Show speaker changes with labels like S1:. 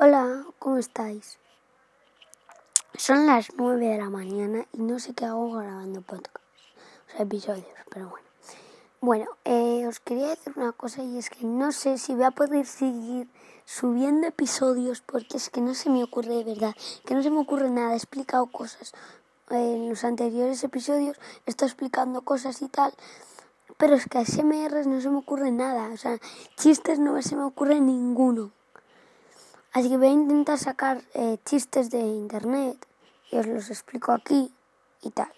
S1: Hola, ¿cómo estáis? Son las 9 de la mañana y no sé qué hago grabando podcast, o sea, episodios, pero bueno. Bueno, eh, os quería decir una cosa y es que no sé si voy a poder seguir subiendo episodios porque es que no se me ocurre de verdad, que no se me ocurre nada, he explicado cosas en los anteriores episodios, he estado explicando cosas y tal, pero es que a SMR no se me ocurre nada, o sea, chistes no se me ocurre ninguno. Así que voy a intentar sacar eh, chistes de internet y os los explico aquí y tal.